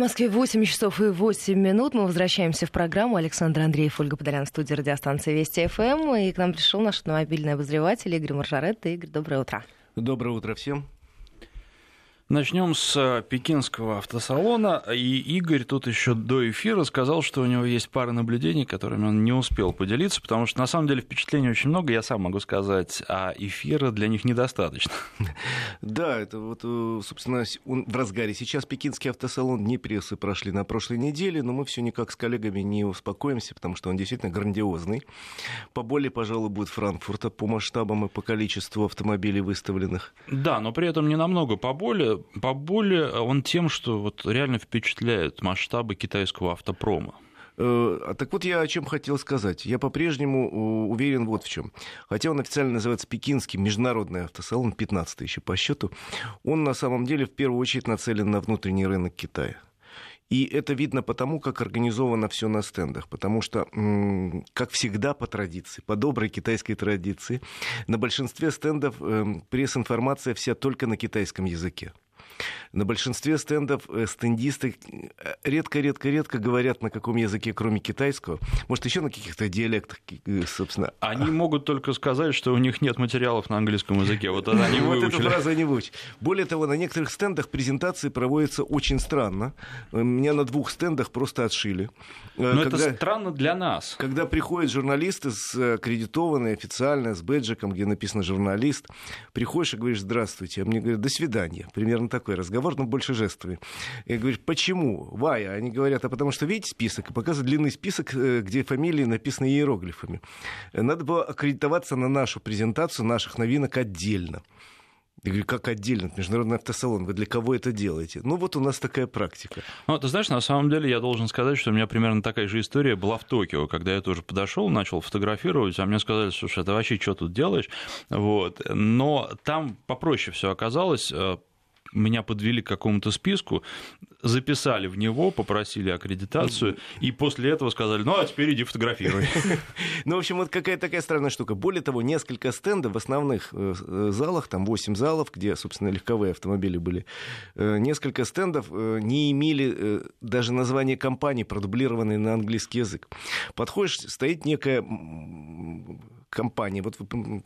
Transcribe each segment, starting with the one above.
Москве 8 часов и 8 минут. Мы возвращаемся в программу. Александр Андреев, Ольга Подолян, студия радиостанции Вести ФМ. И к нам пришел наш автомобильный обозреватель Игорь Маржарет. Игорь, доброе утро. Доброе утро всем. Начнем с э, пекинского автосалона. И Игорь тут еще до эфира сказал, что у него есть пара наблюдений, которыми он не успел поделиться, потому что на самом деле впечатлений очень много, я сам могу сказать, а эфира для них недостаточно. Да, это вот, э, собственно, он в разгаре. Сейчас пекинский автосалон не прессы прошли на прошлой неделе, но мы все никак с коллегами не успокоимся, потому что он действительно грандиозный. Поболее, пожалуй, будет Франкфурта по масштабам и по количеству автомобилей выставленных. Да, но при этом не намного поболее поболее он тем, что вот реально впечатляет масштабы китайского автопрома. Э, а так вот я о чем хотел сказать. Я по-прежнему уверен вот в чем. Хотя он официально называется Пекинский международный автосалон, 15 еще по счету, он на самом деле в первую очередь нацелен на внутренний рынок Китая. И это видно потому, как организовано все на стендах. Потому что, как всегда по традиции, по доброй китайской традиции, на большинстве стендов эм, пресс-информация вся только на китайском языке. На большинстве стендов э, стендисты редко-редко-редко говорят на каком языке, кроме китайского. Может, еще на каких-то диалектах, э, собственно. Они могут только сказать, что у них нет материалов на английском языке. Вот это они Вот эту фразу они выучили. Более того, на некоторых стендах презентации проводятся очень странно. Меня на двух стендах просто отшили. Э, Но это странно для нас. Когда приходят журналисты с аккредитованные официально, с бэджиком, где написано «журналист», приходишь и говоришь «здравствуйте», а мне говорят «до свидания». Примерно такой разговор, но больше жестовый. Я говорю, почему? Вая. Они говорят, а потому что видите список? И показывают длинный список, э, где фамилии написаны иероглифами. Надо было аккредитоваться на нашу презентацию наших новинок отдельно. Я говорю, как отдельно, международный автосалон, вы для кого это делаете? Ну, вот у нас такая практика. Ну, ты знаешь, на самом деле я должен сказать, что у меня примерно такая же история была в Токио, когда я тоже подошел, начал фотографировать, а мне сказали, слушай, ты вообще что тут делаешь? Вот. Но там попроще все оказалось, э, меня подвели к какому-то списку, записали в него, попросили аккредитацию, и после этого сказали, ну, а теперь иди фотографируй. Ну, в общем, вот какая такая странная штука. Более того, несколько стендов в основных э, э, залах, там 8 залов, где, собственно, легковые автомобили были, э, несколько стендов не имели даже названия компании, продублированные на английский язык. Подходишь, стоит некая компания, вот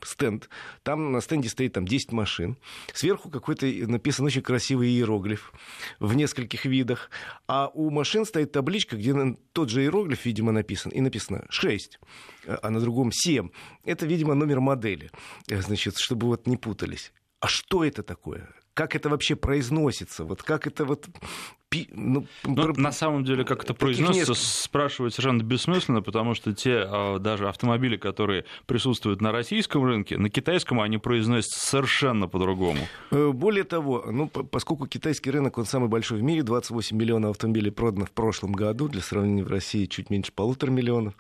стенд, там на стенде стоит там 10 машин, сверху какой-то написан очень красивый иероглиф в нескольких видах, а у машин стоит табличка, где тот же иероглиф, видимо, написан, и написано 6, а на другом 7. Это, видимо, номер модели, э, значит, чтобы вот не путались. А что это такое? Как это вообще произносится? Вот как это вот ну, ну, про... На самом деле, как это произносится, несколько... спрашивать совершенно бессмысленно, потому что те а, даже автомобили, которые присутствуют на российском рынке, на китайском они произносятся совершенно по-другому. Э, более того, ну, поскольку китайский рынок, он самый большой в мире, 28 миллионов автомобилей продано в прошлом году, для сравнения в России чуть меньше полутора миллионов,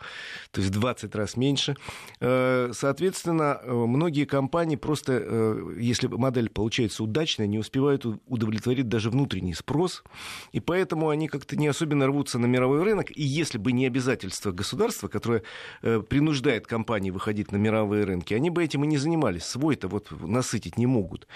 то есть 20 раз меньше. Э, соответственно, э, многие компании просто, если модель получается удачная, не успевают удовлетворить даже внутренний спрос, и поэтому они как-то не особенно рвутся на мировой рынок. И если бы не обязательство государства, которое э, принуждает компании выходить на мировые рынки, они бы этим и не занимались. Свой-то вот насытить не могут.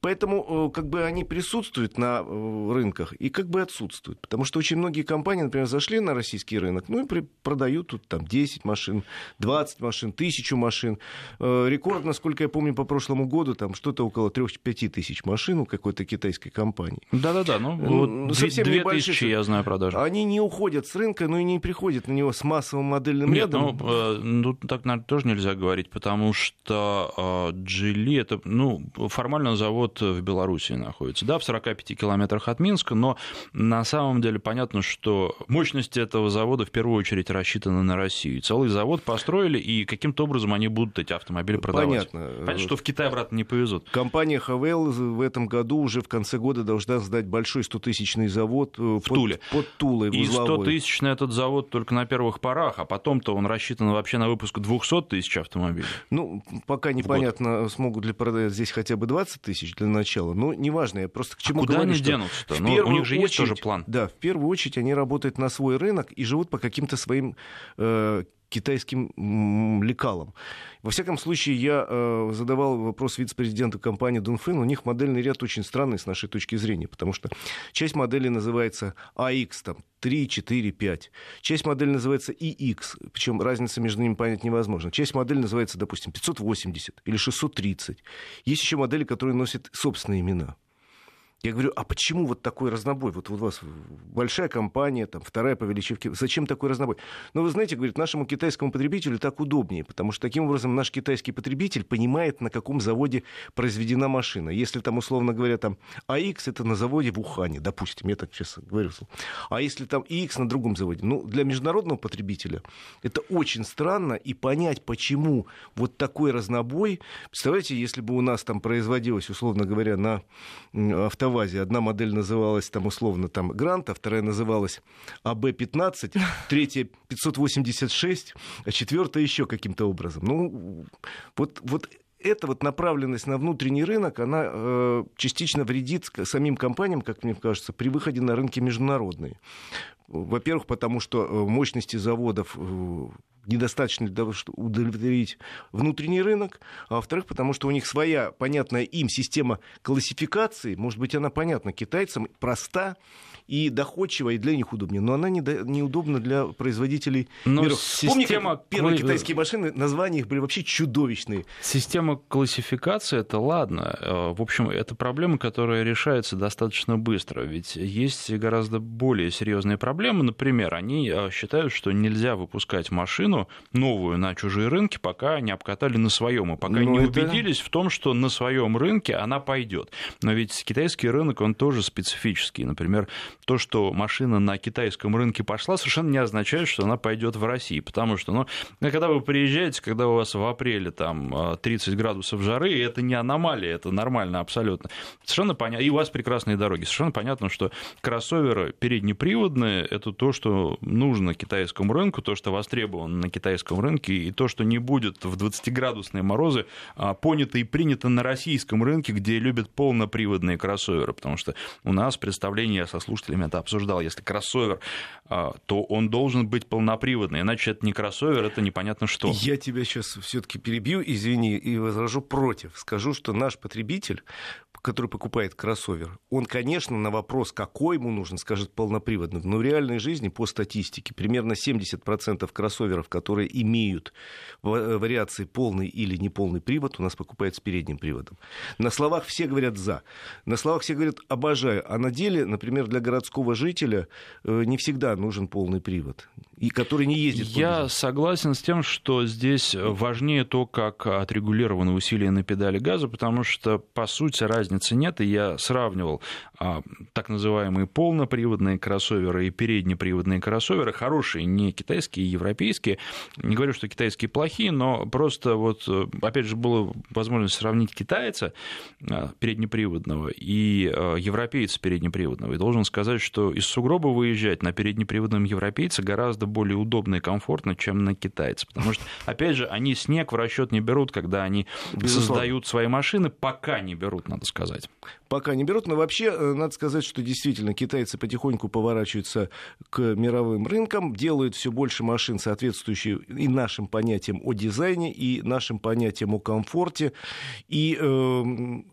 Поэтому э, как бы они присутствуют на э, рынках и как бы отсутствуют. Потому что очень многие компании, например, зашли на российский рынок, ну и продают тут там 10 машин, 20 машин, тысячу машин. Рекорд, насколько я помню, по прошлому году там что-то около 3-5 тысяч машин у какой-то китайской компании. Да-да-да, ну вот совсем 2 небольших. Тысячи, я знаю, продажи. Они не уходят с рынка, но и не приходят на него с массовым модельным Нет, рядом. Ну, э, ну, так наверное, тоже нельзя говорить, потому что Джили э, это, ну, формально завод в Беларуси находится, да, в 45 километрах от Минска, но на самом деле понятно, что мощности этого завода в первую очередь рассчитаны на Россию. Целый завод построили, и каким-то образом они будут эти автомобили продавать. Понятно. Понятно, что в Китай обратно не повезут. Компания Хавел в этом году уже в конце года должна сдать большой 100-тысячный завод э, в под, Туле. Под Тулой, И 100 тысяч на этот завод только на первых порах, а потом-то он рассчитан вообще на выпуск 200 тысяч автомобилей. Ну, пока непонятно, смогут ли продать здесь хотя бы 20 тысяч для начала. Но неважно, я просто к чему а куда говорю, они денутся-то? Ну, у них же очередь, есть тоже план. Да, в первую очередь они работают на свой рынок и живут по каким-то своим э, китайским лекалам. Во всяком случае, я э, задавал вопрос вице-президенту компании Дунфин. У них модельный ряд очень странный с нашей точки зрения, потому что часть моделей называется AX, там, 3, 4, 5. Часть модели называется EX, причем разница между ними понять невозможно. Часть модели называется, допустим, 580 или 630. Есть еще модели, которые носят собственные имена. Я говорю, а почему вот такой разнобой? Вот, у вас большая компания, там, вторая по величине. Зачем такой разнобой? Ну, вы знаете, говорит, нашему китайскому потребителю так удобнее, потому что таким образом наш китайский потребитель понимает, на каком заводе произведена машина. Если там, условно говоря, там АX это на заводе в Ухане, допустим, я так сейчас говорю. А если там ИХ на другом заводе? Ну, для международного потребителя это очень странно, и понять, почему вот такой разнобой... Представляете, если бы у нас там производилось, условно говоря, на авто автовазе. Одна модель называлась там условно там Грант, а вторая называлась АБ-15, третья 586, а четвертая еще каким-то образом. Ну, вот, вот эта вот направленность на внутренний рынок, она э, частично вредит самим компаниям, как мне кажется, при выходе на рынки международные. Во-первых, потому что э, мощности заводов э, недостаточно для того, чтобы удовлетворить внутренний рынок, а во-вторых, потому что у них своя, понятная им система классификации, может быть, она понятна китайцам, проста, и доходчива, и для них удобнее. Но она не неудобна для производителей Но миров. Система... Помни, первые китайские машины, названия их были вообще чудовищные. Система классификации, это ладно. Э, в общем, это проблема, которая решается достаточно быстро. Ведь есть гораздо более серьезные проблемы. Например, они э, считают, что нельзя выпускать машину новую на чужие рынки, пока не обкатали на своем, и пока Но не это... убедились в том, что на своем рынке она пойдет. Но ведь китайский рынок, он тоже специфический. Например, то, что машина на китайском рынке пошла, совершенно не означает, что она пойдет в России, потому что, ну, когда вы приезжаете, когда у вас в апреле там 30 градусов жары, это не аномалия, это нормально абсолютно. Совершенно понятно, и у вас прекрасные дороги, совершенно понятно, что кроссоверы переднеприводные – это то, что нужно китайскому рынку, то, что востребовано на китайском рынке, и то, что не будет в 20-градусные морозы а, понято и принято на российском рынке, где любят полноприводные кроссоверы, потому что у нас представление со слушателями это обсуждал, если кроссовер, а, то он должен быть полноприводный, иначе это не кроссовер, это непонятно что. Я тебя сейчас все-таки перебью, извини, и возражу против. Скажу, что наш потребитель который покупает кроссовер, он, конечно, на вопрос, какой ему нужен, скажет полноприводный. Но в реальной жизни, по статистике, примерно 70% кроссоверов, которые имеют вариации полный или неполный привод, у нас покупают с передним приводом. На словах все говорят «за». На словах все говорят «обожаю». А на деле, например, для городского жителя э, не всегда нужен полный привод, и который не ездит. Я согласен с тем, что здесь важнее то, как отрегулированы усилия на педали газа, потому что, по сути, разница разницы нет, и я сравнивал а, так называемые полноприводные кроссоверы и переднеприводные кроссоверы, хорошие, не китайские, а европейские. Не говорю, что китайские плохие, но просто вот, опять же, была возможность сравнить китайца а, переднеприводного и а, европейца переднеприводного. И должен сказать, что из сугроба выезжать на переднеприводном европейце гораздо более удобно и комфортно, чем на китайца. Потому что, опять же, они снег в расчет не берут, когда они Безусловно. создают свои машины, пока не берут, надо сказать сказать. Пока не берут, но вообще э, надо сказать, что действительно китайцы потихоньку поворачиваются к мировым рынкам, делают все больше машин, соответствующие и нашим понятиям о дизайне, и нашим понятиям о комфорте. И э,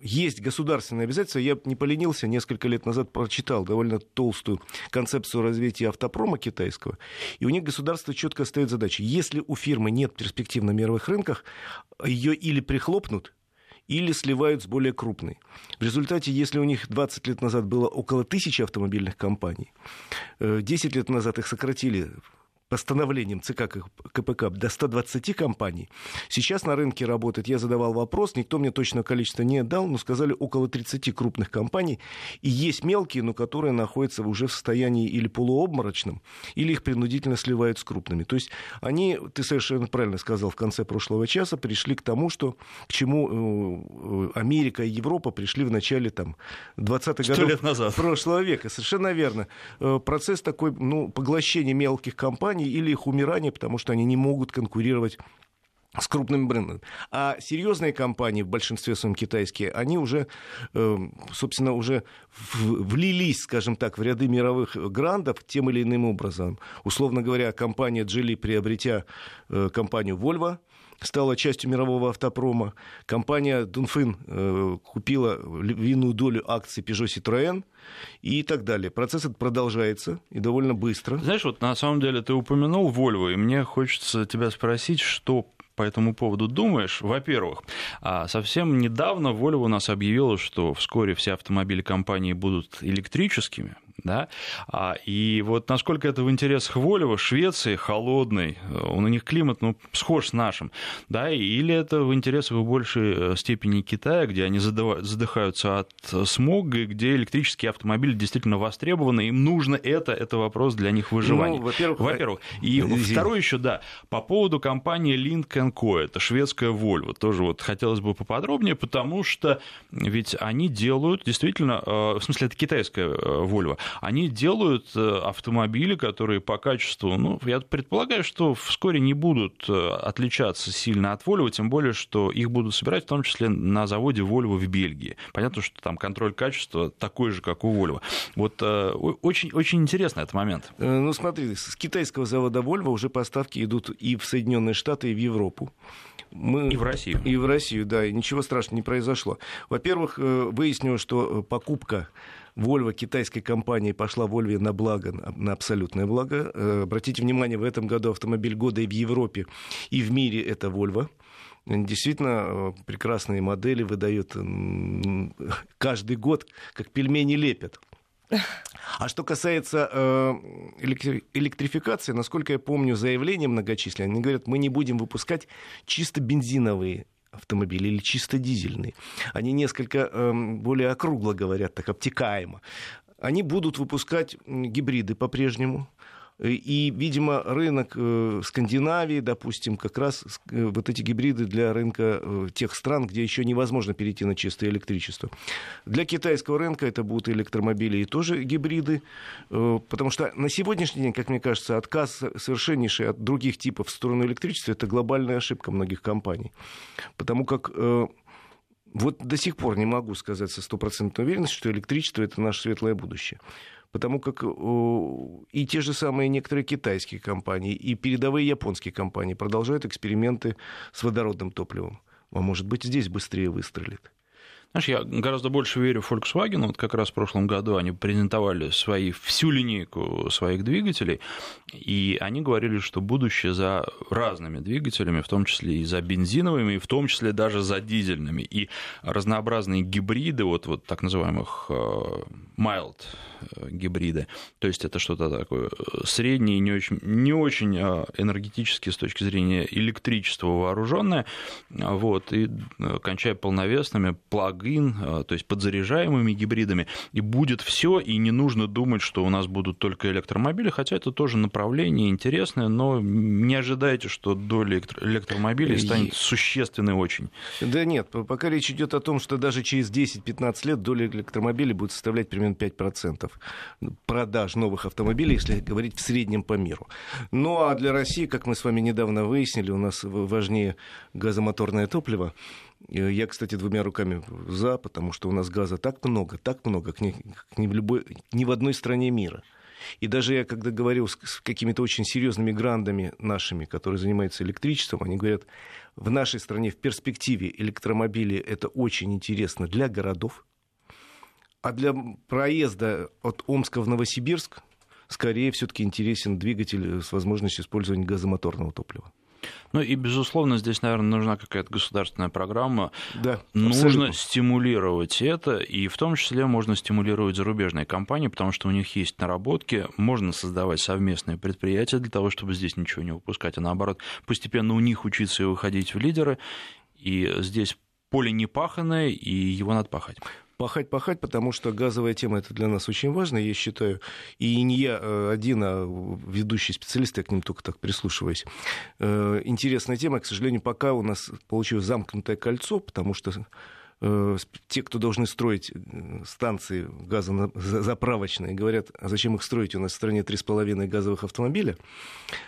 есть государственные обязательства. Я не поленился, несколько лет назад прочитал довольно толстую концепцию развития автопрома китайского. И у них государство четко ставит задачу. Если у фирмы нет перспектив на мировых рынках, ее или прихлопнут, или сливают с более крупной. В результате, если у них 20 лет назад было около тысячи автомобильных компаний, 10 э, лет назад их сократили постановлением ЦК КПК до 120 компаний. Сейчас на рынке работает, я задавал вопрос, никто мне точное количество не дал, но сказали около 30 крупных компаний. И есть мелкие, но которые находятся уже в состоянии или полуобморочном, или их принудительно сливают с крупными. То есть они, ты совершенно правильно сказал в конце прошлого часа, пришли к тому, что, к чему э, Америка и Европа пришли в начале там, 20-х годов лет назад. прошлого века. Совершенно верно. Э, процесс такой ну, поглощения мелких компаний компаний или их умирание, потому что они не могут конкурировать с крупными брендами. А серьезные компании, в большинстве своем китайские, они уже, э, собственно, уже влились, скажем так, в ряды мировых грандов тем или иным образом. Условно говоря, компания Geely, приобретя э, компанию Volvo, стала частью мирового автопрома. Компания Дунфин э, купила львиную долю акций Peugeot Citroën и так далее. Процесс этот продолжается и довольно быстро. Знаешь, вот на самом деле ты упомянул Volvo, и мне хочется тебя спросить, что по этому поводу думаешь? Во-первых, а, совсем недавно Volvo у нас объявила, что вскоре все автомобили компании будут электрическими да, а, и вот насколько это в интересах Волева, Швеции холодный, у них климат, ну, схож с нашим, да, или это в интересах в большей э, степени Китая, где они задыхаются от смога, и где электрические автомобили действительно востребованы, им нужно это, это вопрос для них выживания. Ну, во-первых, во-первых. И Извините. второе еще, да, по поводу компании Link Co, это шведская Volvo, тоже вот хотелось бы поподробнее, потому что ведь они делают действительно, э, в смысле, это китайская э, Volvo, они делают э, автомобили, которые по качеству, ну, я предполагаю, что вскоре не будут отличаться сильно от Volvo, тем более, что их будут собирать в том числе на заводе Volvo в Бельгии. Понятно, что там контроль качества такой же, как у Volvo. Вот очень, очень интересный этот момент. Ну, смотри, с китайского завода Volvo уже поставки идут и в Соединенные Штаты, и в Европу. Мы... И в Россию. И в Россию, да, и ничего страшного не произошло. Во-первых, выяснилось, что покупка Volvo китайской компании пошла Volvo на благо, на абсолютное благо. Э, обратите внимание, в этом году автомобиль года и в Европе, и в мире это Volvo. Действительно, э, прекрасные модели выдают каждый год, как пельмени лепят. А что касается э, электрификации, насколько я помню, заявления многочисленные, они говорят, мы не будем выпускать чисто бензиновые автомобили или чисто дизельные. Они несколько э, более округло говорят, так обтекаемо. Они будут выпускать гибриды по-прежнему, и, видимо, рынок э, Скандинавии, допустим, как раз э, вот эти гибриды для рынка э, тех стран, где еще невозможно перейти на чистое электричество. Для китайского рынка это будут электромобили и тоже гибриды, потому что на сегодняшний день, как мне кажется, отказ совершеннейший от других типов в сторону электричества – это глобальная ошибка многих компаний. Потому как вот до сих пор не могу сказать со стопроцентной уверенностью, что электричество – это наше светлое будущее потому как и те же самые некоторые китайские компании, и передовые японские компании продолжают эксперименты с водородным топливом. А может быть, здесь быстрее выстрелит. Знаешь, я гораздо больше верю Volkswagen. Вот как раз в прошлом году они презентовали свои, всю линейку своих двигателей, и они говорили, что будущее за разными двигателями, в том числе и за бензиновыми, и в том числе даже за дизельными. И разнообразные гибриды, вот, вот так называемых э, mild э, гибриды, то есть это что-то такое э, среднее, не очень, не очень энергетически с точки зрения электричества вооруженное, вот, и кончая полновесными, плаг а, то есть подзаряжаемыми гибридами, и будет все, и не нужно думать, что у нас будут только электромобили, хотя это тоже направление интересное, но не ожидайте, что доля электромобилей станет существенной очень. Да нет, пока речь идет о том, что даже через 10-15 лет доля электромобилей будет составлять примерно 5% продаж новых автомобилей, если говорить в среднем по миру. Ну а для России, как мы с вами недавно выяснили, у нас важнее газомоторное топливо, я, кстати, двумя руками за, потому что у нас газа так много, так много, как ни, как ни, в, любой, ни в одной стране мира. И даже я, когда говорил с, с какими-то очень серьезными грандами нашими, которые занимаются электричеством, они говорят, в нашей стране в перспективе электромобили это очень интересно для городов, а для проезда от Омска в Новосибирск скорее все-таки интересен двигатель с возможностью использования газомоторного топлива. Ну и, безусловно, здесь, наверное, нужна какая-то государственная программа. Да, Нужно абсолютно. стимулировать это, и в том числе можно стимулировать зарубежные компании, потому что у них есть наработки, можно создавать совместные предприятия для того, чтобы здесь ничего не выпускать, а наоборот, постепенно у них учиться и выходить в лидеры, и здесь поле не паханное, и его надо пахать пахать, пахать, потому что газовая тема это для нас очень важно, я считаю. И не я э, один, а ведущий специалист, я к ним только так прислушиваюсь. Э, интересная тема, к сожалению, пока у нас получилось замкнутое кольцо, потому что те, кто должны строить э, станции газозаправочные, говорят, а зачем их строить? У нас в стране 3,5 газовых автомобиля.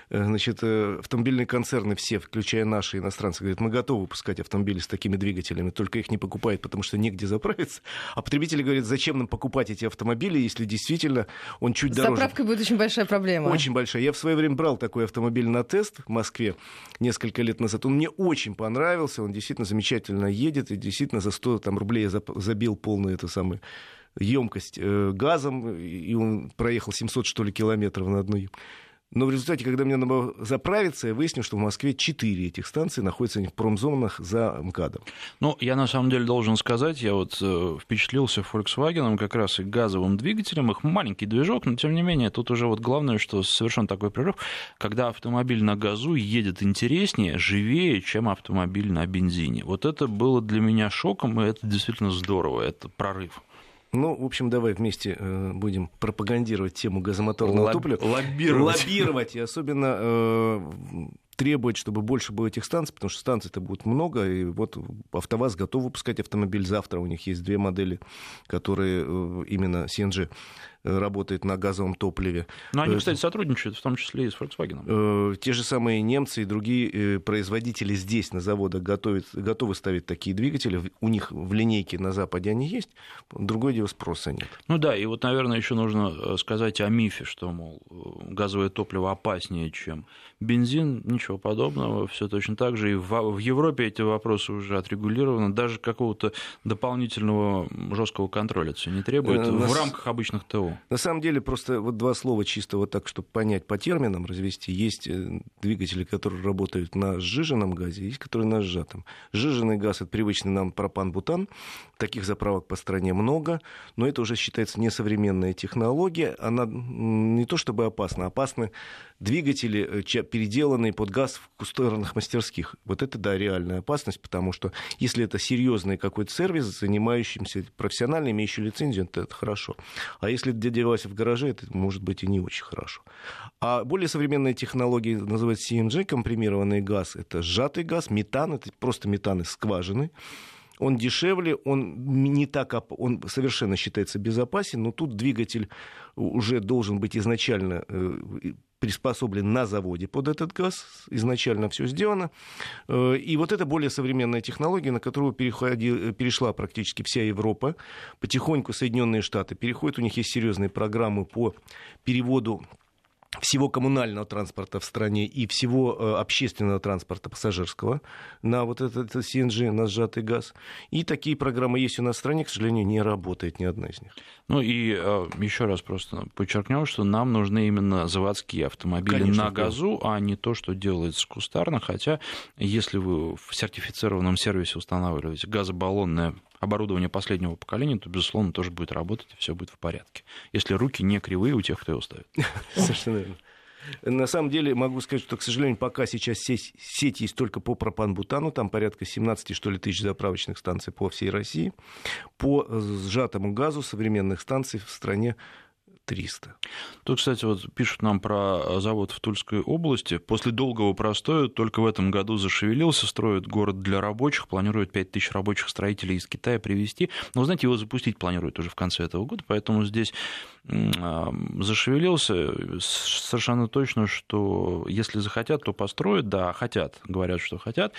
Э, значит, автомобильные концерны все, включая наши иностранцы, говорят, мы готовы выпускать автомобили с такими двигателями, только их не покупают, потому что негде заправиться. А потребители говорят, зачем нам покупать эти автомобили, если действительно он чуть С дороже. заправкой будет очень большая проблема. Очень большая. Я в свое время брал такой автомобиль на тест в Москве несколько лет назад. Он мне очень понравился, он действительно замечательно едет и действительно за 100 там, рублей я забил полную эту самую емкость э, газом, и он проехал 700, что ли, километров на одной но в результате, когда мне надо заправиться, я выяснил, что в Москве 4 этих станции находятся в промзонах за МКАДом. Ну, я на самом деле должен сказать, я вот э, впечатлился Volkswagen как раз и газовым двигателем, их маленький движок, но тем не менее, тут уже вот главное, что совершенно такой прорыв, когда автомобиль на газу едет интереснее, живее, чем автомобиль на бензине. Вот это было для меня шоком, и это действительно здорово, это прорыв. Ну, в общем, давай вместе э, будем пропагандировать тему газомоторного Лоб... топлива. Лоббировать. Лоббировать. И особенно э, требовать, чтобы больше было этих станций, потому что станций-то будет много, и вот АвтоВАЗ готов выпускать автомобиль завтра, у них есть две модели, которые э, именно CNG работает на газовом топливе. Но они, э, кстати, сотрудничают, в том числе и с Volkswagen. Э, те же самые немцы и другие э, производители здесь на заводах готовят, готовы ставить такие двигатели. У них в линейке на Западе они есть, другое дело спроса нет. Ну да, и вот, наверное, еще нужно сказать о мифе, что, мол, газовое топливо опаснее, чем бензин. Ничего подобного, все точно так же. И в Европе эти вопросы уже отрегулированы. Даже какого-то дополнительного жесткого контроля все не требует в рамках обычных ТО. На самом деле, просто вот два слова чисто вот так, чтобы понять по терминам, развести. Есть э, двигатели, которые работают на сжиженном газе, есть которые на сжатом. Сжиженный газ — это привычный нам пропан-бутан. Таких заправок по стране много, но это уже считается несовременная технология. Она не то чтобы опасна, опасны двигатели, э, переделанные под газ в кустарных мастерских. Вот это, да, реальная опасность, потому что если это серьезный какой-то сервис, занимающийся профессионально, имеющий лицензию, то это хорошо. А если это делается в гараже, это может быть и не очень хорошо. А более современные технологии называются CNG, компримированный газ. Это сжатый газ, метан, это просто метан из скважины он дешевле, он не так, он совершенно считается безопасен, но тут двигатель уже должен быть изначально э, приспособлен на заводе под этот газ, изначально все сделано. Э, и вот это более современная технология, на которую перешла практически вся Европа. Потихоньку Соединенные Штаты переходят, у них есть серьезные программы по переводу всего коммунального транспорта в стране и всего э, общественного транспорта пассажирского на вот этот CNG, на сжатый газ. И такие программы есть у нас в стране, к сожалению, не работает ни одна из них. Ну и э, еще раз просто подчеркнем, что нам нужны именно заводские автомобили Конечно, на газу, а не то, что делается кустарно. Хотя, если вы в сертифицированном сервисе устанавливаете газобаллонное оборудование последнего поколения, то, безусловно, тоже будет работать, и все будет в порядке. Если руки не кривые у тех, кто его ставит. Совершенно верно. На самом деле могу сказать, что, к сожалению, пока сейчас сеть, сеть есть только по пропан-бутану, там порядка 17 что ли, тысяч заправочных станций по всей России. По сжатому газу современных станций в стране 300. Тут, кстати, вот пишут нам про завод в Тульской области. После долгого простоя только в этом году зашевелился, строит город для рабочих, планирует 5000 рабочих строителей из Китая привезти. Но, знаете, его запустить планируют уже в конце этого года, поэтому здесь зашевелился. Совершенно точно, что если захотят, то построят. Да, хотят, говорят, что хотят.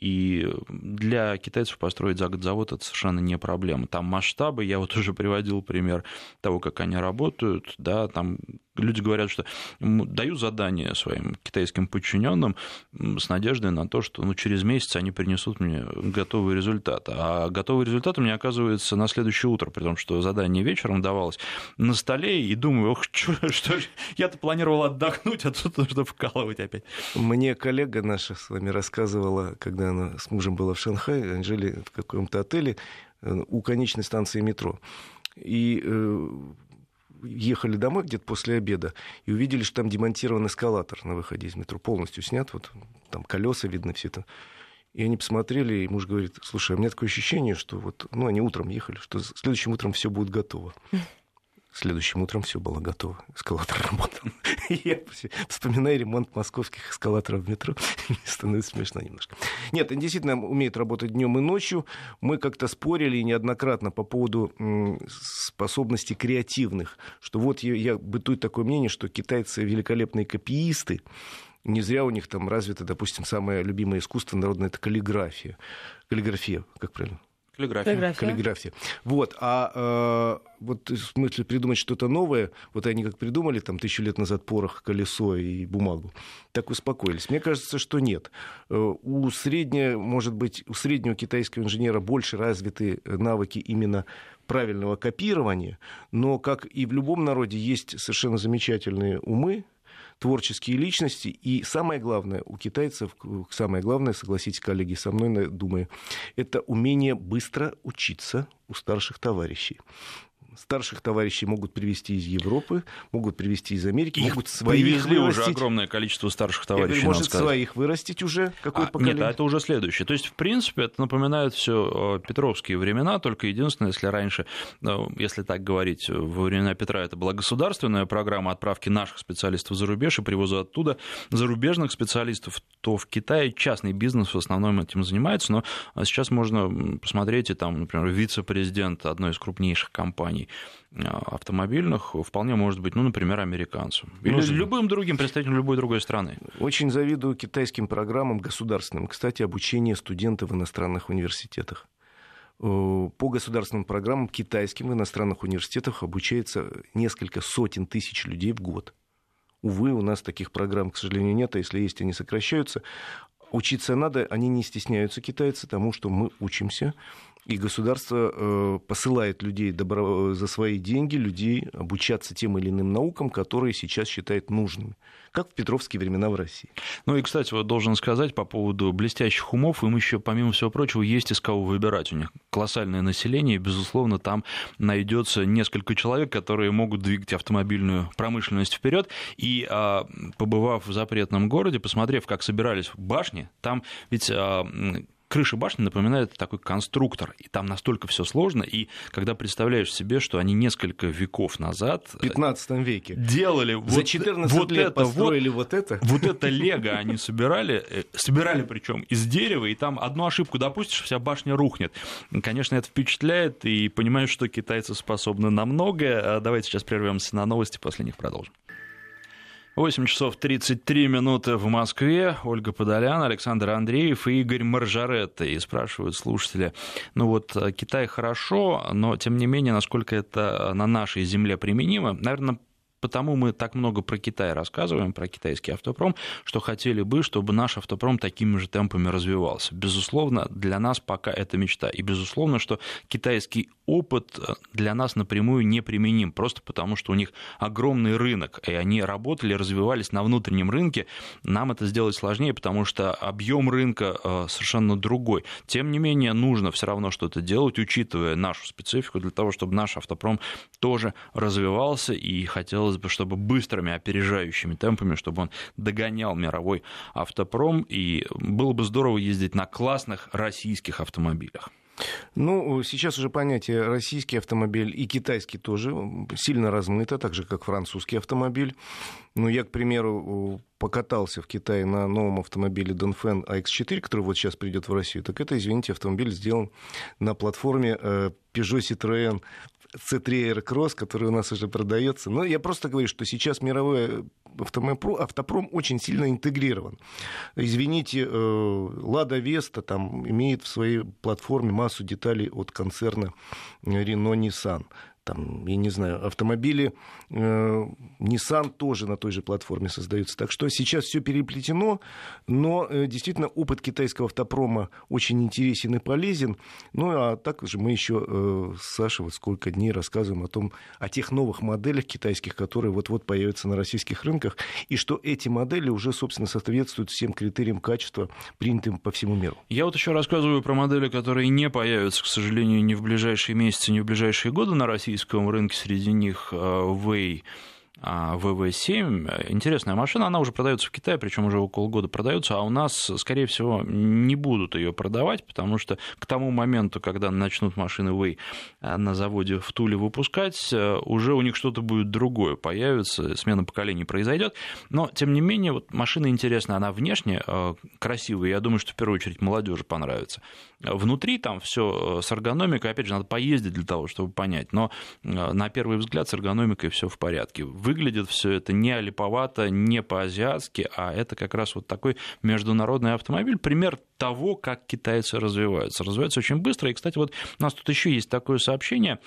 И для китайцев построить за год завод это совершенно не проблема. Там масштабы, я вот уже приводил пример того, как они работают, да, там люди говорят, что даю задание своим китайским подчиненным с надеждой на то, что ну, через месяц они принесут мне готовый результат. А готовый результат у меня оказывается на следующее утро, при том, что задание вечером давалось на столе, и думаю, ох, что, что я-то планировал отдохнуть, а тут нужно вкалывать опять. Мне коллега наша с вами рассказывала, когда она с мужем была в Шанхае, они жили в каком-то отеле э, у конечной станции метро. И э, ехали домой где-то после обеда и увидели, что там демонтирован эскалатор на выходе из метро, полностью снят, вот там колеса видно, все это. И они посмотрели, и муж говорит, слушай, у меня такое ощущение, что вот, ну, они утром ехали, что следующим утром все будет готово. Следующим утром все было готово. Эскалатор работал. Я вспоминаю ремонт московских эскалаторов в метро. Становится смешно немножко. Нет, они действительно умеют работать днем и ночью. Мы как-то спорили неоднократно по поводу способностей креативных. Что вот я, я бытует такое мнение, что китайцы великолепные копиисты. Не зря у них там развито, допустим, самое любимое искусство народное это каллиграфия. Каллиграфия, как правильно? Каллиграфия. Каллиграфия. Каллиграфия. Вот, а э, вот в смысле придумать что-то новое, вот они как придумали там тысячу лет назад порох, колесо и бумагу, так успокоились. Мне кажется, что нет. Э, у среднего, может быть, у среднего китайского инженера больше развиты навыки именно правильного копирования, но, как и в любом народе, есть совершенно замечательные умы, творческие личности. И самое главное, у китайцев, самое главное, согласитесь, коллеги, со мной, думаю, это умение быстро учиться у старших товарищей старших товарищей могут привести из Европы, могут привести из Америки, Их могут своих привезли вырастить. уже огромное количество старших товарищей. Говорю, может своих вырастить уже какое а, поколение? Нет, а это уже следующее. То есть, в принципе, это напоминает все петровские времена, только единственное, если раньше, ну, если так говорить, во времена Петра это была государственная программа отправки наших специалистов за рубеж и привоза оттуда зарубежных специалистов, то в Китае частный бизнес в основном этим занимается, но сейчас можно посмотреть, и там, например, вице-президент одной из крупнейших компаний а, автомобильных вполне может быть, ну, например, американцем. Или может любым другим представителем любой другой страны. Очень завидую китайским программам государственным. Кстати, обучение студентов в иностранных университетах. Э, по государственным программам китайским в иностранных университетах обучается несколько сотен тысяч людей в год. Увы, у нас таких программ, к сожалению, нет, а если есть, они сокращаются. Учиться надо, они не стесняются, китайцы, тому, что мы учимся. И государство э, посылает людей добро... за свои деньги, людей обучаться тем или иным наукам, которые сейчас считает нужными. Как в петровские времена в России. Ну и, кстати, вот должен сказать по поводу блестящих умов, им еще, помимо всего прочего, есть из кого выбирать. У них колоссальное население, и, безусловно, там найдется несколько человек, которые могут двигать автомобильную промышленность вперед. И а, побывав в запретном городе, посмотрев, как собирались башни, там ведь а, крыша башни напоминает такой конструктор, и там настолько все сложно, и когда представляешь себе, что они несколько веков назад... В 15 веке. Делали... За 14 вот лет это, построили вот, вот это. Вот это лего они собирали, э, собирали причем из дерева, и там одну ошибку допустишь, вся башня рухнет. Конечно, это впечатляет, и понимаешь, что китайцы способны на многое. А давайте сейчас прервемся на новости, после них продолжим. 8 часов 33 минуты в Москве. Ольга Подолян, Александр Андреев и Игорь Маржаретта. И спрашивают слушатели, ну вот э, Китай хорошо, но тем не менее, насколько это на нашей земле применимо? Наверное, потому мы так много про Китай рассказываем, про китайский автопром, что хотели бы, чтобы наш автопром такими же темпами развивался. Безусловно, для нас пока это мечта. И безусловно, что китайский опыт э, для нас напрямую не применим, просто потому что у них огромный рынок, и они работали, развивались на внутреннем рынке. Нам это сделать сложнее, потому что объем рынка э, совершенно другой. Тем не менее, нужно все равно что-то делать, учитывая нашу специфику, для того, чтобы наш автопром тоже развивался, и хотелось бы, чтобы быстрыми опережающими темпами, чтобы он догонял мировой автопром, и было бы здорово ездить на классных российских автомобилях. Ну, сейчас уже понятие российский автомобиль и китайский тоже сильно размыто, так же, как французский автомобиль. Ну, я, к примеру, покатался в Китае на новом автомобиле Dongfeng AX4, который вот сейчас придет в Россию. Так это, извините, автомобиль сделан на платформе э, Peugeot Citroën C3 Aircross, который у нас уже продается. Но я просто говорю, что сейчас мировой автопром очень сильно интегрирован. Извините, э, Лада Веста там имеет в своей платформе массу деталей от концерна Renault Nissan там, я не знаю, автомобили э, Nissan тоже на той же платформе создаются. Так что сейчас все переплетено, но э, действительно опыт китайского автопрома очень интересен и полезен. Ну а также мы еще э, с Сашей вот сколько дней рассказываем о том, о тех новых моделях китайских, которые вот-вот появятся на российских рынках, и что эти модели уже, собственно, соответствуют всем критериям качества, принятым по всему миру. Я вот еще рассказываю про модели, которые не появятся, к сожалению, ни в ближайшие месяцы, ни в ближайшие годы на России российском рынке, среди них Way ВВ-7. Интересная машина, она уже продается в Китае, причем уже около года продается, а у нас, скорее всего, не будут ее продавать, потому что к тому моменту, когда начнут машины Way на заводе в Туле выпускать, уже у них что-то будет другое появится, смена поколений произойдет. Но, тем не менее, вот машина интересная, она внешне красивая, я думаю, что в первую очередь молодежи понравится. Внутри там все с эргономикой, опять же, надо поездить для того, чтобы понять, но на первый взгляд с эргономикой все в порядке выглядит все это не олиповато, не по-азиатски, а это как раз вот такой международный автомобиль, пример того, как китайцы развиваются. Развиваются очень быстро. И, кстати, вот у нас тут еще есть такое сообщение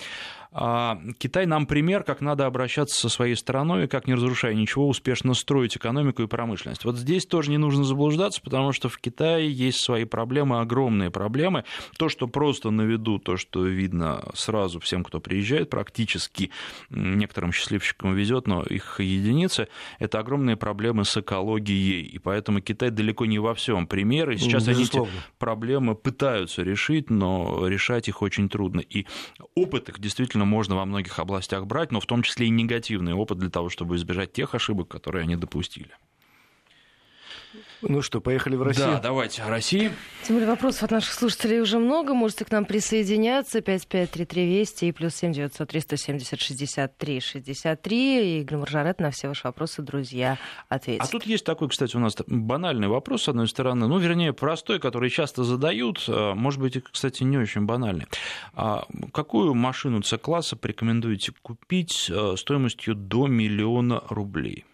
Китай нам пример, как надо обращаться со своей страной, и как, не разрушая ничего, успешно строить экономику и промышленность. Вот здесь тоже не нужно заблуждаться, потому что в Китае есть свои проблемы, огромные проблемы. То, что просто на виду, то, что видно сразу всем, кто приезжает, практически некоторым счастливчикам везет, но их единицы, это огромные проблемы с экологией. И поэтому Китай далеко не во всем пример. И сейчас Безусловно. они эти проблемы пытаются решить, но решать их очень трудно. И опыт их действительно действительно можно во многих областях брать, но в том числе и негативный опыт для того, чтобы избежать тех ошибок, которые они допустили. Ну что, поехали в Россию? Да, давайте, Россия. Тем более вопросов от наших слушателей уже много. Можете к нам присоединяться. 5533 Вести и плюс 7 903 170 63 63. И Игорь Маржарет на все ваши вопросы, друзья, ответит. А тут есть такой, кстати, у нас банальный вопрос, с одной стороны. Ну, вернее, простой, который часто задают. А, может быть, кстати, не очень банальный. А какую машину С-класса порекомендуете купить а, стоимостью до миллиона рублей?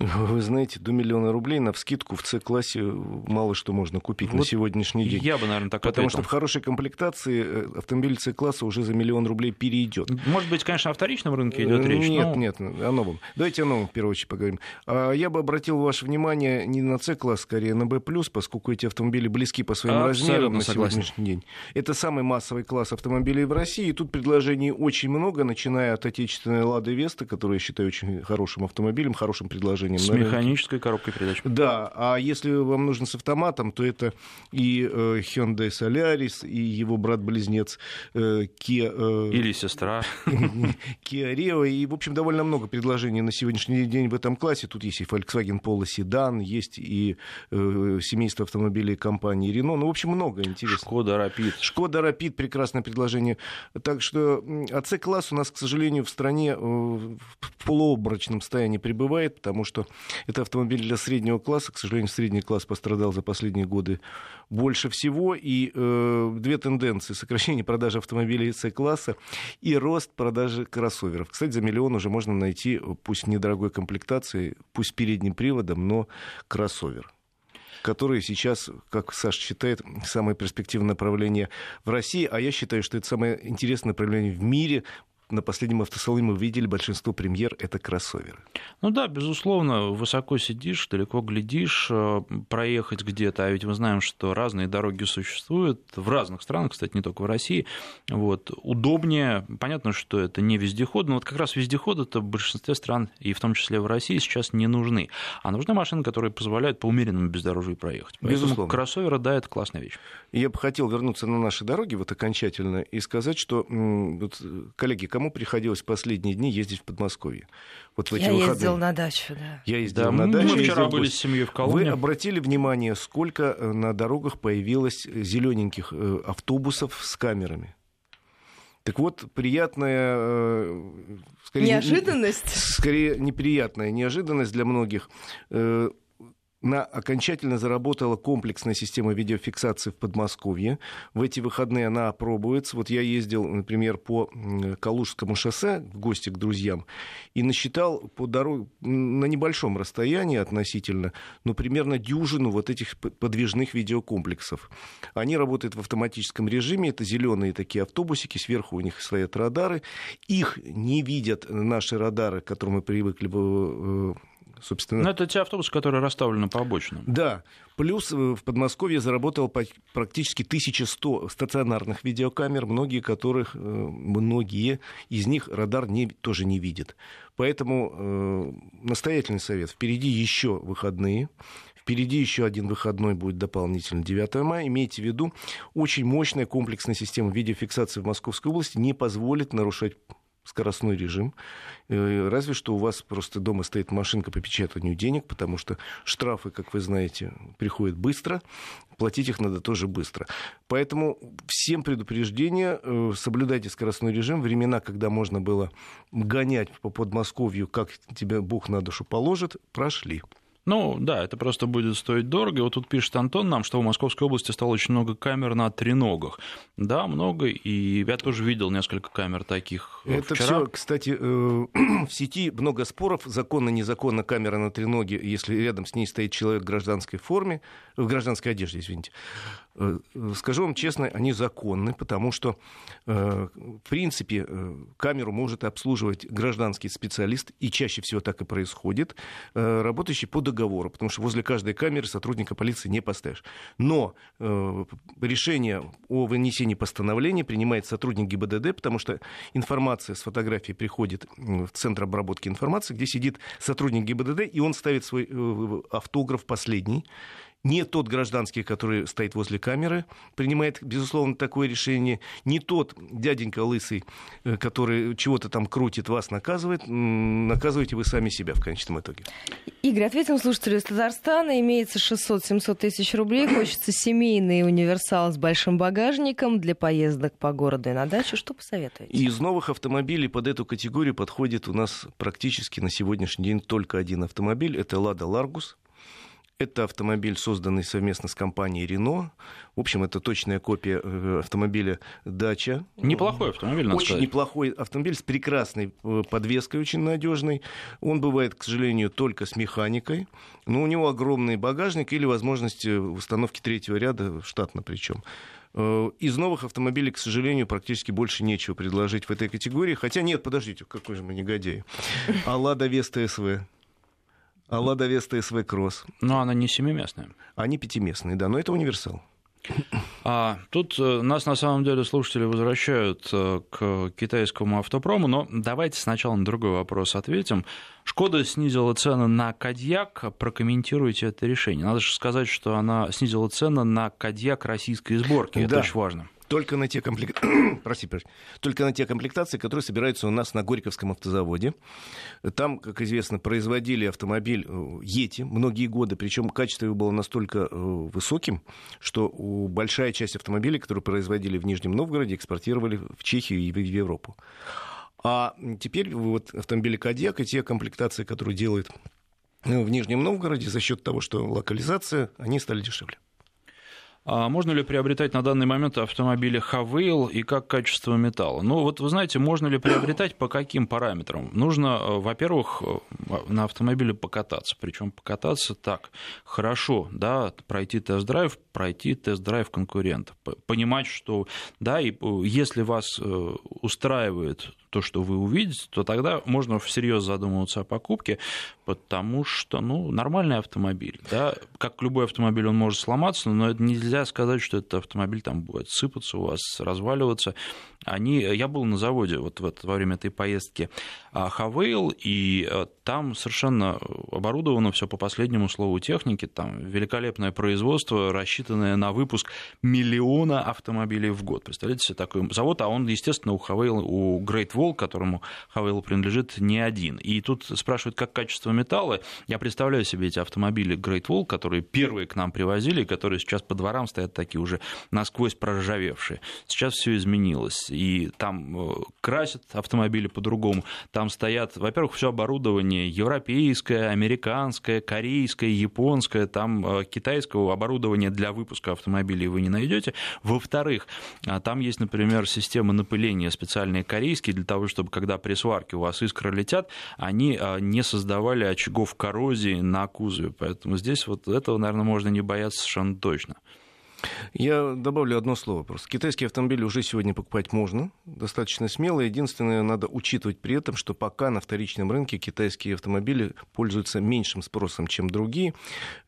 Вы знаете, до миллиона рублей на вскидку в С-классе мало что можно купить вот на сегодняшний день. Я бы, наверное, так Потому ответил. что в хорошей комплектации э, автомобиль С-класса уже за миллион рублей перейдет. Может быть, конечно, о вторичном рынке идет речь. Нет, но... нет, о новом. Давайте о новом, в первую очередь, поговорим. А я бы обратил ваше внимание не на С-класс, скорее на Б+, поскольку эти автомобили близки по своим Абсолютно размерам на согласен. сегодняшний день. Это самый массовый класс автомобилей в России. И тут предложений очень много, начиная от отечественной «Лады Веста», которую я считаю очень хорошим автомобилем, хорошим предложением. С механической коробкой передач. Да, а если вам нужно с автоматом, то это и э, Hyundai Solaris, и его брат-близнец э, Kia... Э, Или сестра. Kia Rio. И, в общем, довольно много предложений на сегодняшний день в этом классе. Тут есть и Volkswagen Polo Sedan, есть и семейство автомобилей компании Renault. Ну, в общем, много интересного. Шкода Rapid. Шкода Rapid, прекрасное предложение. Так что АЦ-класс у нас, к сожалению, в стране в полуобморочном состоянии пребывает, потому что это автомобиль для среднего класса. К сожалению, средний класс пострадал за последние годы больше всего. И э, две тенденции. Сокращение продажи автомобилей С-класса и рост продажи кроссоверов. Кстати, за миллион уже можно найти, пусть недорогой комплектации, пусть передним приводом, но кроссовер которые сейчас, как Саша считает, самое перспективное направление в России, а я считаю, что это самое интересное направление в мире, на последнем автосалоне мы видели большинство премьер — это кроссоверы. Ну да, безусловно, высоко сидишь, далеко глядишь, э, проехать где-то, а ведь мы знаем, что разные дороги существуют в разных странах, кстати, не только в России, вот, удобнее, понятно, что это не вездеход, но вот как раз вездеходы-то в большинстве стран, и в том числе в России, сейчас не нужны, а нужны машины, которые позволяют по умеренному бездорожью проехать. Поэтому Безусловно. кроссоверы, да, это классная вещь. Я бы хотел вернуться на наши дороги вот окончательно и сказать, что, вот, коллеги, кому приходилось в последние дни ездить в Подмосковье? Вот в эти Я выходные. ездил на дачу, да. Я ездил да, на дачу. Мы вчера были с семьей в Коломне. Вы обратили внимание, сколько э, на дорогах появилось зелененьких э, автобусов с камерами? Так вот, приятная... Э, скорее, неожиданность? Скорее, неприятная неожиданность для многих на, окончательно заработала комплексная система видеофиксации в Подмосковье. В эти выходные она опробуется. Вот я ездил, например, по Калужскому шоссе в гости к друзьям и насчитал по дороге на небольшом расстоянии относительно, но примерно дюжину вот этих подвижных видеокомплексов. Они работают в автоматическом режиме. Это зеленые такие автобусики, сверху у них стоят радары. Их не видят наши радары, к которым мы привыкли в собственно. Но это те автобусы, которые расставлены по обочинам. Да. Плюс э, в Подмосковье заработало практически 1100 стационарных видеокамер, многие которых, э, многие из них радар не, тоже не видит. Поэтому э, настоятельный совет. Впереди еще выходные. Впереди еще один выходной будет дополнительно 9 мая. Имейте в виду, очень мощная комплексная система видеофиксации в Московской области не позволит нарушать скоростной режим. Э, разве что у вас просто дома стоит машинка по печатанию денег, потому что штрафы, как вы знаете, приходят быстро, платить их надо тоже быстро. Поэтому всем предупреждение, э, соблюдайте скоростной режим. Времена, когда можно было гонять по Подмосковью, как тебе Бог на душу положит, прошли. Ну, да, это просто будет стоить дорого. И вот тут пишет Антон нам, что в Московской области стало очень много камер на треногах. Да, много, и я тоже видел несколько камер таких Это вчера. все, кстати, э, в сети много споров, законно-незаконно камера на треноге, если рядом с ней стоит человек в гражданской форме, в гражданской одежде, извините. Э, скажу вам честно, они законны, потому что, э, в принципе, э, камеру может обслуживать гражданский специалист, и чаще всего так и происходит, работающий по договору, потому что возле каждой камеры сотрудника полиции не поставишь. Но решение о вынесении постановления принимает сотрудник ГИБДД, потому что информация с фотографией приходит в Центр обработки информации, где сидит сотрудник ГИБДД, и он ставит свой автограф последний, не тот гражданский, который стоит возле камеры, принимает, безусловно, такое решение, не тот дяденька лысый, э, который чего-то там крутит, вас наказывает, наказываете вы сами себя в конечном итоге. Игорь, ответим слушателю из Татарстана. Имеется 600-700 тысяч рублей. Хочется семейный универсал с большим багажником для поездок по городу и на дачу. Что посоветуете? Из новых автомобилей под эту категорию подходит у нас практически на сегодняшний день только один автомобиль. Это «Лада Ларгус». Это автомобиль, созданный совместно с компанией Renault. В общем, это точная копия э, автомобиля Дача. Неплохой автомобиль, надо Очень сказать. неплохой автомобиль с прекрасной э, подвеской, очень надежной. Он бывает, к сожалению, только с механикой. Но у него огромный багажник или возможность э, установки третьего ряда, штатно причем. Из новых автомобилей, к сожалению, практически больше нечего предложить в этой категории. Хотя нет, подождите, какой же мы негодяй. А Лада Веста СВ а Лада Веста СВ Кросс. Но она не семиместная. Они пятиместные, да, но это универсал. А, тут э, нас на самом деле слушатели возвращают э, к китайскому автопрому, но давайте сначала на другой вопрос ответим. Шкода снизила цены на Кадьяк. Прокомментируйте это решение. Надо же сказать, что она снизила цены на Кадьяк российской сборки. Это да. очень важно только на те, комплект... прости, прости, только на те комплектации, которые собираются у нас на Горьковском автозаводе. Там, как известно, производили автомобиль Ети э, многие годы, причем качество его было настолько э, высоким, что большая часть автомобилей, которые производили в Нижнем Новгороде, экспортировали в Чехию и в Европу. А теперь вот автомобили Кадьяк и те комплектации, которые делают э, в Нижнем Новгороде, за счет того, что локализация, они стали дешевле. А можно ли приобретать на данный момент автомобили Хавейл и как качество металла? Ну, вот вы знаете, можно ли приобретать по каким параметрам? Нужно, э, во-первых, э, на автомобиле покататься, причем покататься так хорошо, да, пройти тест-драйв, пройти тест-драйв конкурента, понимать, что, да, и э, если вас устраивает то, что вы увидите, то тогда можно всерьез задумываться о покупке, потому что, ну, нормальный автомобиль, да, как любой автомобиль, он может сломаться, но это нельзя сказать, что этот автомобиль там будет сыпаться у вас, разваливаться. Они, я был на заводе вот, вот во время этой поездки Хавейл, и э, там совершенно оборудовано все по последнему слову техники, там великолепное производство, рассчитанное на выпуск миллиона автомобилей в год. Представляете себе такой завод, а он, естественно, у Хавейл, у Great Wall, которому Хавейл принадлежит, не один. И тут спрашивают, как качество металла. Я представляю себе эти автомобили Great Wall, которые первые к нам привозили, которые сейчас по дворам стоят такие уже насквозь проржавевшие. Сейчас все изменилось и там э, красят автомобили по-другому. Там стоят, во-первых, все оборудование европейское, американское, корейское, японское, там э, китайского оборудования для выпуска автомобилей вы не найдете. Во-вторых, а, там есть, например, системы напыления специальные корейские для того, чтобы когда при сварке у вас искры летят, они а, не создавали очагов коррозии на кузове. Поэтому здесь вот этого, наверное, можно не бояться совершенно точно. Я добавлю одно слово просто. Китайские автомобили уже сегодня покупать можно, достаточно смело. Единственное, надо учитывать при этом, что пока на вторичном рынке китайские автомобили пользуются меньшим спросом, чем другие.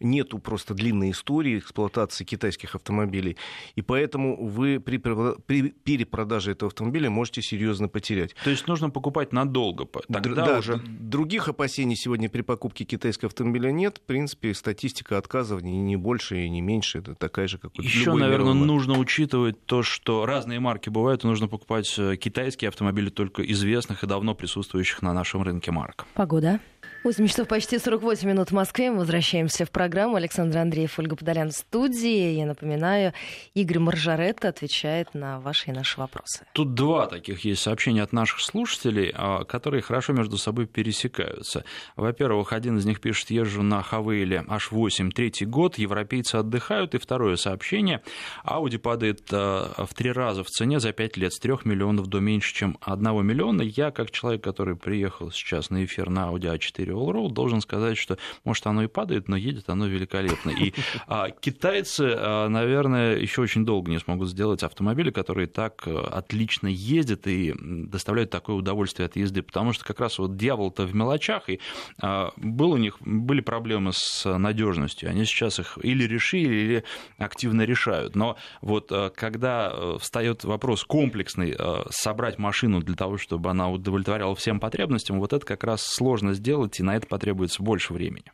Нету просто длинной истории эксплуатации китайских автомобилей. И поэтому вы при, при перепродаже этого автомобиля можете серьезно потерять. То есть нужно покупать надолго. Тогда да, уже... Других опасений сегодня при покупке китайского автомобиля нет. В принципе, статистика отказов не больше и не меньше. Это такая же, как у Еще, наверное, нужно учитывать то, что разные марки бывают, и нужно покупать э, китайские автомобили только известных и давно присутствующих на нашем рынке марок. Погода. 8 часов почти 48 минут в Москве. Мы возвращаемся в программу. Александр Андреев, Ольга Подолян в студии. Я напоминаю, Игорь Маржаретта отвечает на ваши и наши вопросы. Тут два таких есть сообщения от наших слушателей, а, которые хорошо между собой пересекаются. Во-первых, один из них пишет, езжу на Хавейле H8 третий год, европейцы отдыхают. И второе сообщение, Audi падает а, в три раза в цене за пять лет, с трех миллионов до меньше, чем одного миллиона. Я, как человек, который приехал сейчас на эфир на Audi A4 Allroad, должен сказать, что, может, оно и падает, но едет оно великолепно. И а, китайцы, а, наверное, еще очень долго не смогут сделать автомобили, которые так э, отлично ездят и доставляют такое удовольствие от езды, потому что как раз вот дьявол-то в мелочах, и а, был у них, были проблемы с надежностью, они сейчас их или решили, или активно решают. Но вот э, когда э, встает вопрос комплексный, собрать машину для того, чтобы она удовлетворяла всем потребностям, вот это как раз сложно сделать, и на это потребуется больше времени.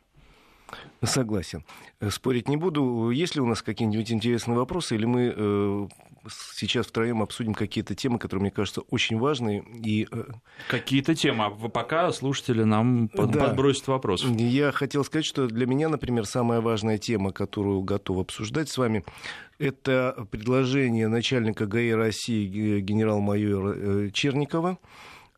Согласен. Спорить не буду. Есть ли у нас какие-нибудь интересные вопросы, или мы э, сейчас втроем обсудим какие-то темы, которые, мне кажется, очень важные. И... Э, какие-то темы. А пока слушатели нам да. подбросят вопрос. Я хотел сказать, что для меня, например, самая важная тема, которую готов обсуждать с вами, это предложение начальника ГАИ России генерал-майора э, Черникова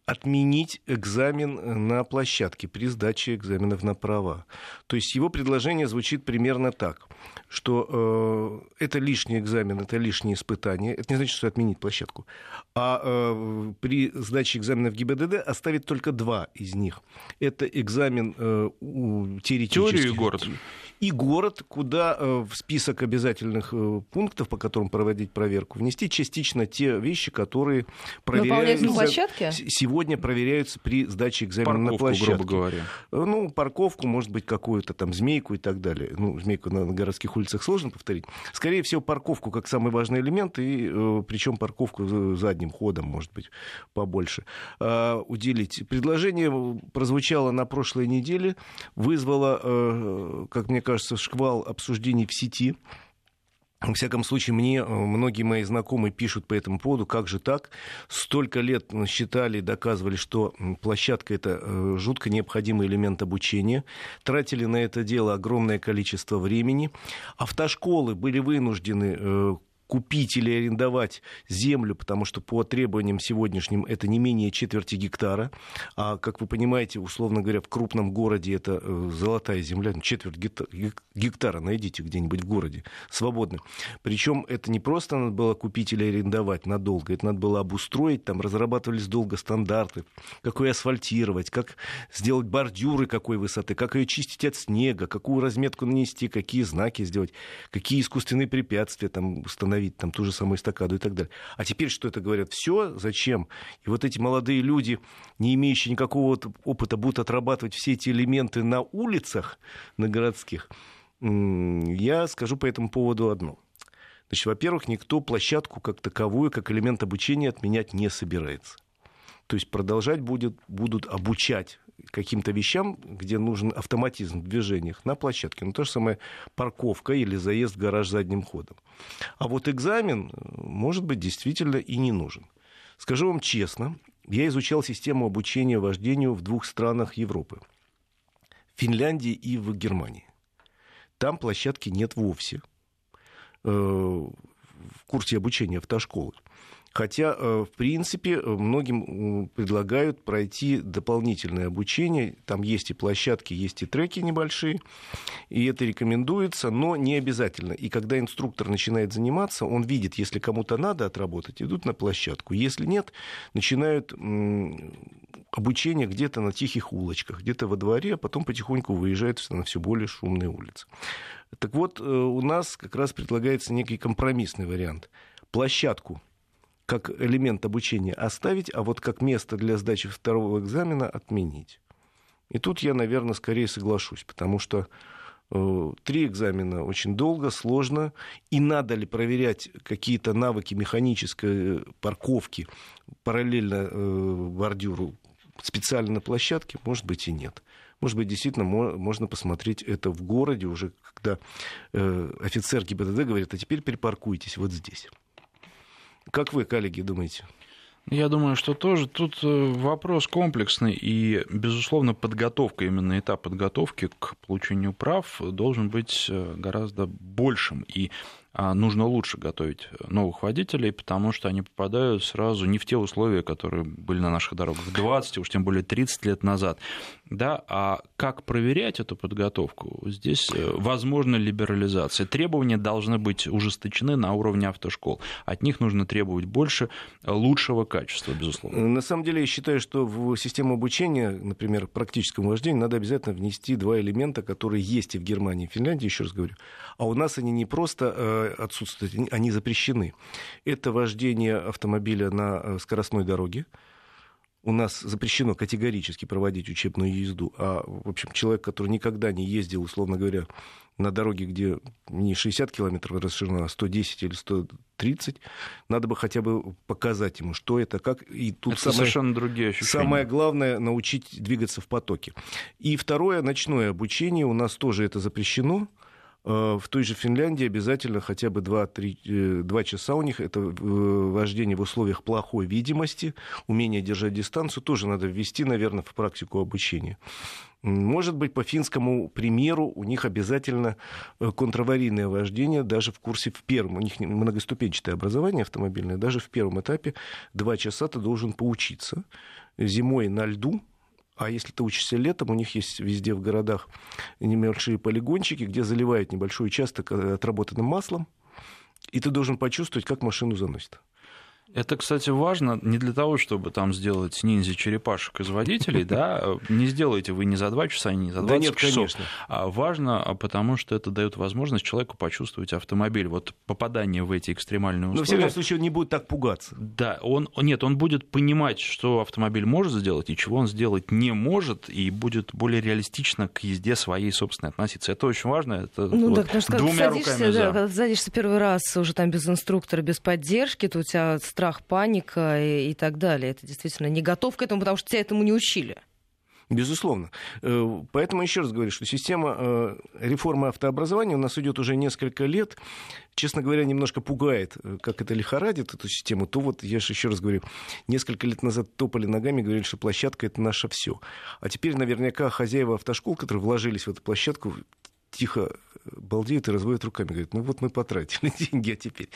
отменить экзамен на площадке при сдаче экзаменов на права. То есть его предложение звучит примерно так, что э, это лишний экзамен, это лишнее испытание. Это не значит, что отменить площадку. А э, при сдаче экзамена в ГИБДД оставить только два из них. Это экзамен э, теоретический. Теорию и город и город, куда э, в список обязательных э, пунктов, по которым проводить проверку, внести частично те вещи, которые проверяются, площадке? сегодня проверяются при сдаче экзамена парковку, на площадке. грубо говоря. Э, ну, парковку, может быть, какую-то там змейку и так далее. Ну, змейку на городских улицах сложно повторить. Скорее всего, парковку как самый важный элемент, и причем парковку задним ходом, может быть, побольше уделить. Предложение прозвучало на прошлой неделе, вызвало, как мне кажется, шквал обсуждений в сети. Во всяком случае, мне э, многие мои знакомые пишут по этому поводу, как же так? Столько лет считали, доказывали, что площадка – это э, жутко необходимый элемент обучения. Тратили на это дело огромное количество времени. Автошколы были вынуждены э, купить или арендовать землю, потому что по требованиям сегодняшним это не менее четверти гектара. А, как вы понимаете, условно говоря, в крупном городе это э, золотая земля, ну, четверть гектара найдите где-нибудь в городе, свободно. Причем это не просто надо было купить или арендовать надолго, это надо было обустроить, там разрабатывались долго стандарты, как ее асфальтировать, как сделать бордюры какой высоты, как ее чистить от снега, какую разметку нанести, какие знаки сделать, какие искусственные препятствия там установить установить там ту же самую эстакаду и так далее. А теперь что это говорят? Все, зачем? И вот эти молодые люди, не имеющие никакого опыта, будут отрабатывать все эти элементы на улицах, на городских. Я скажу по этому поводу одно. Значит, во-первых, никто площадку как таковую, как элемент обучения отменять не собирается. То есть продолжать будет, будут обучать каким-то вещам, где нужен автоматизм в движениях на площадке. Ну, то же самое парковка или заезд в гараж задним ходом. А вот экзамен, э, может быть, действительно и не нужен. Скажу вам честно, я изучал систему обучения вождению в двух странах Европы. В Финляндии и в Германии. Там площадки нет вовсе э, в курсе обучения автошколы. Хотя, э, в принципе, многим предлагают пройти дополнительное обучение. Там есть и площадки, есть и треки небольшие. И это рекомендуется, но не обязательно. И когда инструктор начинает заниматься, он видит, если кому-то надо отработать, идут на площадку. Если нет, начинают обучение где-то на тихих улочках, где-то во дворе, а потом потихоньку выезжают на все более шумные улицы. Так вот, э, у нас как раз предлагается некий компромиссный вариант. Площадку как элемент обучения оставить, а вот как место для сдачи второго экзамена отменить. И тут я, наверное, скорее соглашусь, потому что э, три экзамена очень долго, сложно, и надо ли проверять какие-то навыки механической парковки параллельно э, бордюру специально на площадке, может быть и нет. Может быть, действительно можно посмотреть это в городе уже, когда э, офицер ГИБДД говорит, а теперь припаркуйтесь вот здесь. Как вы, коллеги, думаете? Я думаю, что тоже тут э, вопрос комплексный, и, безусловно, подготовка, именно этап подготовки к получению прав должен быть э, гораздо большим. И нужно лучше готовить новых водителей, потому что они попадают сразу не в те условия, которые были на наших дорогах 20, уж тем более 30 лет назад. Да, а как проверять эту подготовку? Здесь э, возможна либерализация. Требования должны быть ужесточены на уровне автошкол. От них нужно требовать больше лучшего качества, безусловно. На самом деле, я считаю, что в систему обучения, например, практическому вождению, надо обязательно внести два элемента, которые есть и в Германии, и в Финляндии, еще раз говорю. А у нас они не просто отсутствуют, они запрещены. Это вождение автомобиля на э, скоростной дороге. У нас запрещено категорически проводить учебную езду. А, в общем, человек, который никогда не ездил, условно говоря, на дороге, где не 60 километров расширена, а 110 или 130, надо бы хотя бы показать ему, что это, как. И тут это самое, совершенно другие ощущения. Самое главное — научить двигаться в потоке. И второе, ночное обучение. У нас тоже это запрещено. Э, в той же Финляндии обязательно хотя бы 2-3 2 э, часа у них это э, вождение в условиях плохой видимости, умение держать дистанцию тоже надо ввести, наверное, в практику обучения. Может быть, по финскому примеру у них обязательно контраварийное вождение даже в курсе в первом. У них многоступенчатое образование автомобильное. Даже в первом этапе два часа ты должен поучиться. Зимой на льду, а если ты учишься летом, у них есть везде в городах небольшие полигончики, где заливают небольшой участок э, отработанным маслом, и ты должен почувствовать, как машину заносит. Это, кстати, важно не для того, чтобы там сделать ниндзя-черепашек из водителей, да, не сделаете вы не за два часа, не за 20 да нет, часов. Конечно. А важно, а потому что это дает возможность человеку почувствовать автомобиль. Вот попадание в эти экстремальные условия. Но, в всяком случае, он не будет так пугаться. Да, он, нет, он будет понимать, что автомобиль может сделать и чего он сделать не может, и будет более реалистично к езде своей собственной относиться. Это очень важно. Это ну, вот, так, двумя руками да, за. Когда садишься первый раз уже там без инструктора, без поддержки, то у тебя страх страх, паника и, и так далее. Это действительно не готов к этому, потому что тебя этому не учили. Безусловно. Э, поэтому еще раз говорю, что система э, реформы автообразования у нас идет уже несколько лет. Честно говоря, немножко пугает, э, как это лихорадит, эту систему. То вот, я же еще раз говорю, несколько лет назад топали ногами, говорили, что площадка — это наше все. А теперь наверняка хозяева автошкол, которые вложились в эту площадку, тихо балдеют и разводят руками. Говорят, ну вот мы потратили деньги, а теперь...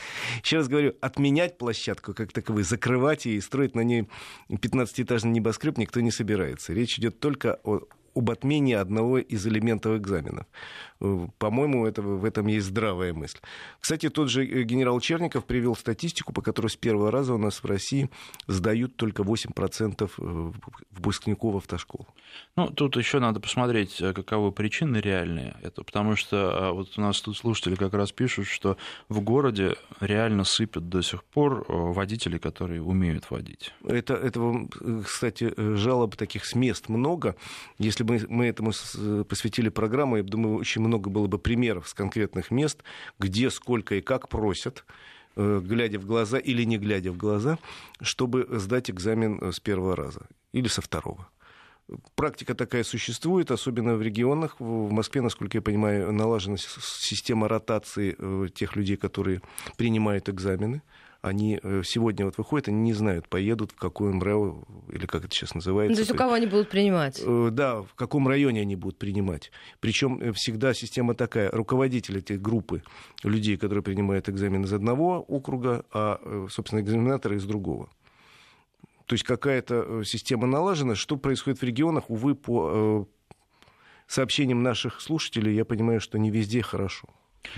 Еще раз говорю, отменять площадку как таковую, закрывать ее и строить на ней 15-этажный небоскреб никто не собирается. Речь идет только о об отмене одного из элементов экзаменов. Э, по-моему, это, в этом есть здравая мысль. Кстати, тот же э, генерал Черников привел статистику, по которой с первого раза у нас в России сдают только 8% э, выпускников автошкол. Ну, тут еще надо посмотреть, каковы причины реальные. Это потому что вот у нас тут слушатели как раз пишут, что в городе реально сыпят до сих пор водители, которые умеют водить. Это, этого, кстати, жалоб таких с мест много. Если бы мы этому посвятили программу, я думаю, очень много было бы примеров с конкретных мест, где, сколько и как просят э, глядя в глаза или не глядя в глаза, чтобы сдать экзамен э, с первого раза или со второго. Практика такая существует, особенно в регионах. В Москве, насколько я понимаю, налажена система ротации э, тех людей, которые принимают экзамены они э, сегодня вот выходят, они не знают, поедут в какой МРЭО, или как это сейчас называется. То есть у кого они будут принимать? Э, да, в каком районе они будут принимать. Причем э, всегда система такая, руководитель этой группы людей, которые принимают экзамен из одного округа, а, собственно, экзаменаторы из другого. То есть какая-то система налажена. Что происходит в регионах, увы, по сообщениям наших слушателей, я понимаю, что не везде хорошо.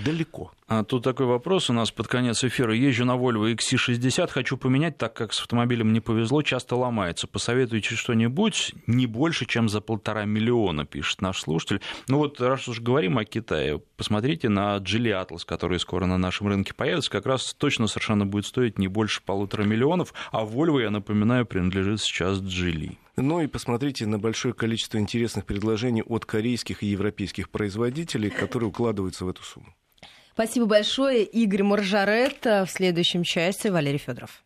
Далеко. А тут такой вопрос у нас под конец эфира. Езжу на Volvo XC60, хочу поменять, так как с автомобилем не повезло, часто ломается. Посоветуйте что-нибудь не больше, чем за полтора миллиона, пишет наш слушатель. Ну вот, раз уж говорим о Китае, посмотрите на Geely Atlas, который скоро на нашем рынке появится, как раз точно совершенно будет стоить не больше полутора миллионов, а Volvo, я напоминаю, принадлежит сейчас Geely. Ну и посмотрите на большое количество интересных предложений от корейских и европейских производителей, которые укладываются в эту сумму. Спасибо большое. Игорь Маржарет. В следующем части Валерий Федоров.